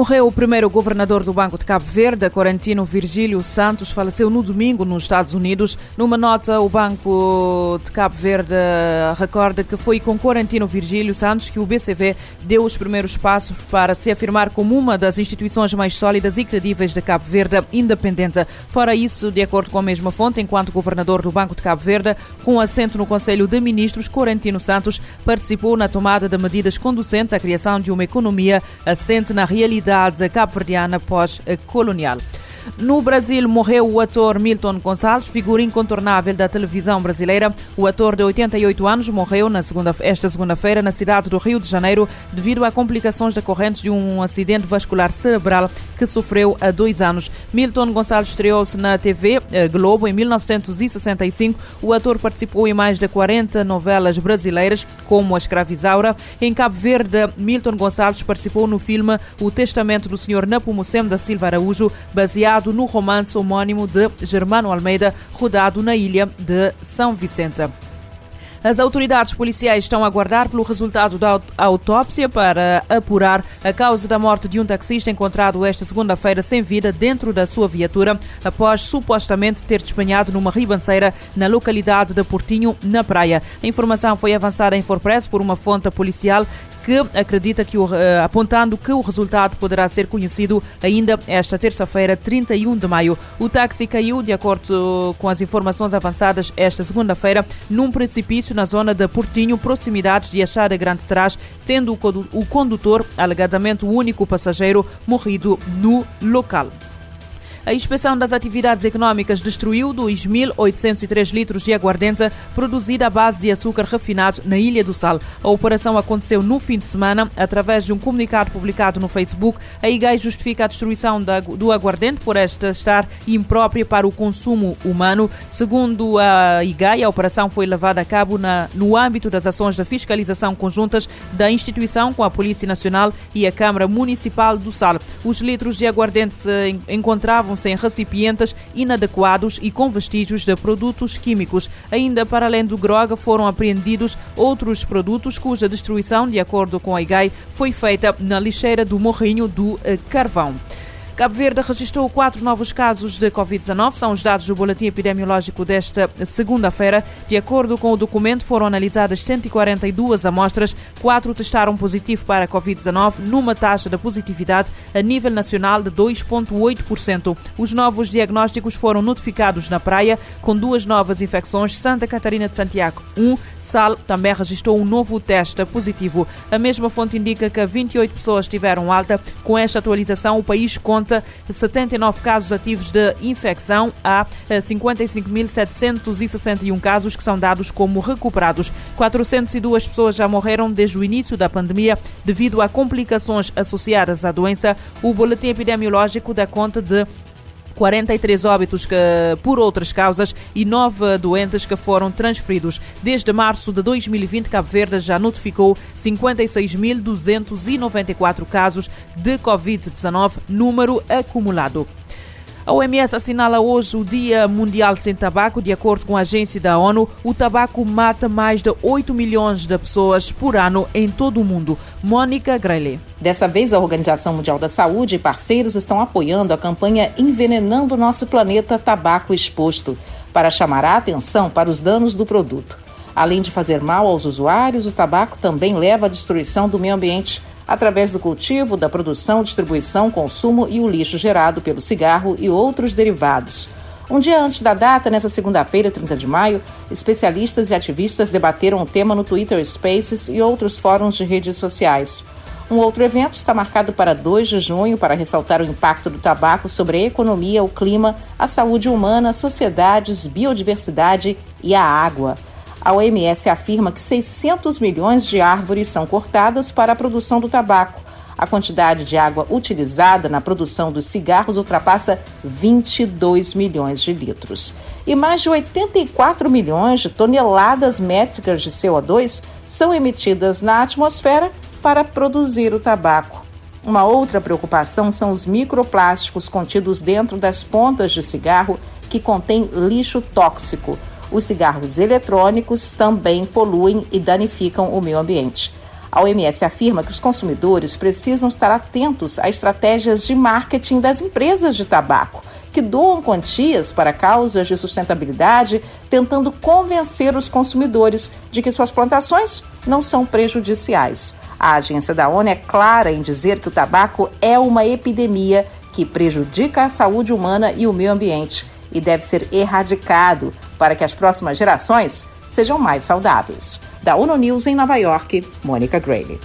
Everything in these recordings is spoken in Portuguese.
Morreu o primeiro governador do Banco de Cabo Verde, Corantino Virgílio Santos, faleceu no domingo nos Estados Unidos. Numa nota, o Banco de Cabo Verde recorda que foi com Corantino Virgílio Santos que o BCV deu os primeiros passos para se afirmar como uma das instituições mais sólidas e credíveis de Cabo Verde independente. Fora isso, de acordo com a mesma fonte, enquanto governador do Banco de Cabo Verde, com assento no Conselho de Ministros, Corantino Santos participou na tomada de medidas conducentes à criação de uma economia assente na realidade realidade cabo-verdiana pós-colonial. No Brasil, morreu o ator Milton Gonçalves, figura incontornável da televisão brasileira. O ator de 88 anos morreu na segunda, esta segunda-feira na cidade do Rio de Janeiro devido a complicações decorrentes de um acidente vascular cerebral que sofreu há dois anos. Milton Gonçalves estreou-se na TV eh, Globo em 1965. O ator participou em mais de 40 novelas brasileiras, como A Escravizaura. Em Cabo Verde, Milton Gonçalves participou no filme O Testamento do Senhor Napomucem da Silva Araújo, baseado baseado no romance homónimo de Germano Almeida, rodado na ilha de São Vicente. As autoridades policiais estão a aguardar pelo resultado da autópsia para apurar a causa da morte de um taxista encontrado esta segunda-feira sem vida dentro da sua viatura, após supostamente ter despenhado numa ribanceira na localidade de Portinho, na praia. A informação foi avançada em Forpress por uma fonte policial que acredita que, o, uh, apontando que o resultado poderá ser conhecido ainda esta terça-feira, 31 de maio. O táxi caiu, de acordo com as informações avançadas esta segunda-feira, num precipício na zona de Portinho, proximidades de Achada Grande Trás, tendo o condutor, alegadamente o único passageiro, morrido no local. A inspeção das atividades económicas destruiu 2.803 litros de aguardente produzida à base de açúcar refinado na Ilha do Sal. A operação aconteceu no fim de semana. Através de um comunicado publicado no Facebook, a IGAI justifica a destruição do aguardente por esta estar imprópria para o consumo humano. Segundo a IGAI, a operação foi levada a cabo na, no âmbito das ações de fiscalização conjuntas da instituição com a Polícia Nacional e a Câmara Municipal do Sal. Os litros de aguardente se encontravam encontravam-se em recipientes inadequados e com vestígios de produtos químicos. Ainda para além do droga, foram apreendidos outros produtos cuja destruição, de acordo com a IGAI, foi feita na lixeira do Morrinho do eh, Carvão. Cabo Verde registrou quatro novos casos de Covid-19. São os dados do boletim epidemiológico desta segunda-feira. De acordo com o documento, foram analisadas 142 amostras. Quatro testaram positivo para Covid-19, numa taxa de positividade a nível nacional de 2,8%. Os novos diagnósticos foram notificados na praia, com duas novas infecções. Santa Catarina de Santiago, 1. Um. Sal também registrou um novo teste positivo. A mesma fonte indica que 28 pessoas tiveram alta. Com esta atualização, o país conta conta 79 casos ativos de infecção. Há 55.761 eh, casos que são dados como recuperados. 402 pessoas já morreram desde o início da pandemia devido a complicações associadas à doença. O boletim epidemiológico dá conta de 43 óbitos que, por outras causas e 9 doentes que foram transferidos. Desde março de 2020, Cabo Verde já notificou 56.294 casos de Covid-19, número acumulado. A OMS assinala hoje o Dia Mundial Sem Tabaco. De acordo com a agência da ONU, o tabaco mata mais de 8 milhões de pessoas por ano em todo o mundo. Mônica Grelli. Dessa vez, a Organização Mundial da Saúde e parceiros estão apoiando a campanha Envenenando Nosso Planeta Tabaco Exposto, para chamar a atenção para os danos do produto. Além de fazer mal aos usuários, o tabaco também leva à destruição do meio ambiente através do cultivo, da produção, distribuição, consumo e o lixo gerado pelo cigarro e outros derivados. Um dia antes da data, nessa segunda-feira, 30 de maio, especialistas e ativistas debateram o tema no Twitter Spaces e outros fóruns de redes sociais. Um outro evento está marcado para 2 de junho para ressaltar o impacto do tabaco sobre a economia, o clima, a saúde humana, sociedades, biodiversidade e a água. A OMS afirma que 600 milhões de árvores são cortadas para a produção do tabaco. A quantidade de água utilizada na produção dos cigarros ultrapassa 22 milhões de litros. E mais de 84 milhões de toneladas métricas de CO2 são emitidas na atmosfera para produzir o tabaco. Uma outra preocupação são os microplásticos contidos dentro das pontas de cigarro que contém lixo tóxico os cigarros eletrônicos também poluem e danificam o meio ambiente. A OMS afirma que os consumidores precisam estar atentos a estratégias de marketing das empresas de tabaco, que doam quantias para causas de sustentabilidade, tentando convencer os consumidores de que suas plantações não são prejudiciais. A agência da ONU é clara em dizer que o tabaco é uma epidemia que prejudica a saúde humana e o meio ambiente e deve ser erradicado para que as próximas gerações sejam mais saudáveis. Da ONU News em Nova York, Mônica Grayley.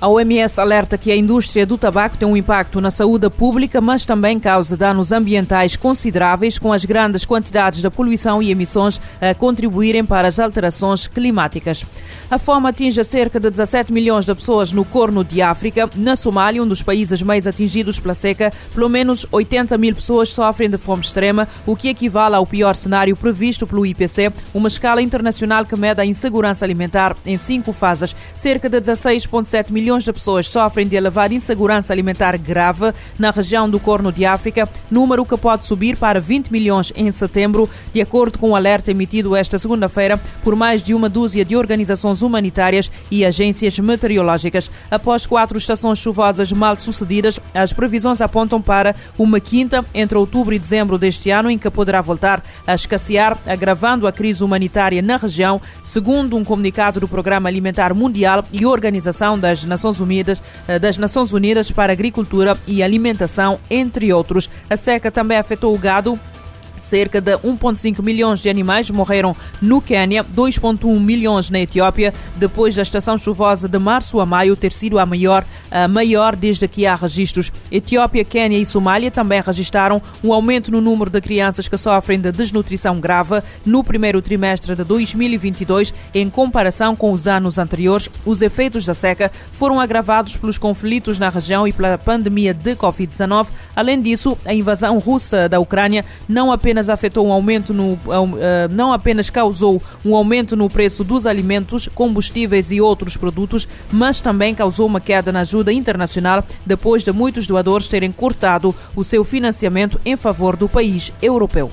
A OMS alerta que a indústria do tabaco tem um impacto na saúde pública, mas também causa danos ambientais consideráveis, com as grandes quantidades da poluição e emissões a contribuírem para as alterações climáticas. A fome atinge cerca de 17 milhões de pessoas no Corno de África. Na Somália, um dos países mais atingidos pela seca, pelo menos 80 mil pessoas sofrem de fome extrema, o que equivale ao pior cenário previsto pelo IPC, uma escala internacional que mede a insegurança alimentar em cinco fases. Cerca de 16,7 milhões milhões de pessoas sofrem de elevada insegurança alimentar grave na região do Corno de África, número que pode subir para 20 milhões em setembro, de acordo com o um alerta emitido esta segunda-feira por mais de uma dúzia de organizações humanitárias e agências meteorológicas. Após quatro estações chuvosas mal sucedidas, as previsões apontam para uma quinta entre outubro e dezembro deste ano, em que poderá voltar a escassear, agravando a crise humanitária na região, segundo um comunicado do Programa Alimentar Mundial e Organização das Nações Nações Unidas, eh, das Nações Unidas para Agricultura e Alimentação, entre outros. A seca também afetou o gado, Cerca de 1,5 milhões de animais morreram no Quênia, 2,1 milhões na Etiópia, depois da estação chuvosa de março a maio ter sido a maior, a maior desde que há registros. Etiópia, Quênia e Somália também registraram um aumento no número de crianças que sofrem de desnutrição grave no primeiro trimestre de 2022, em comparação com os anos anteriores. Os efeitos da seca foram agravados pelos conflitos na região e pela pandemia de Covid-19. Além disso, a invasão russa da Ucrânia não apenas apenas afetou um aumento no, eh, não apenas causou um aumento no preço dos alimentos, combustíveis e outros produtos, mas também causou uma queda na ajuda internacional depois de muitos doadores terem cortado o seu financiamento em favor do país europeu.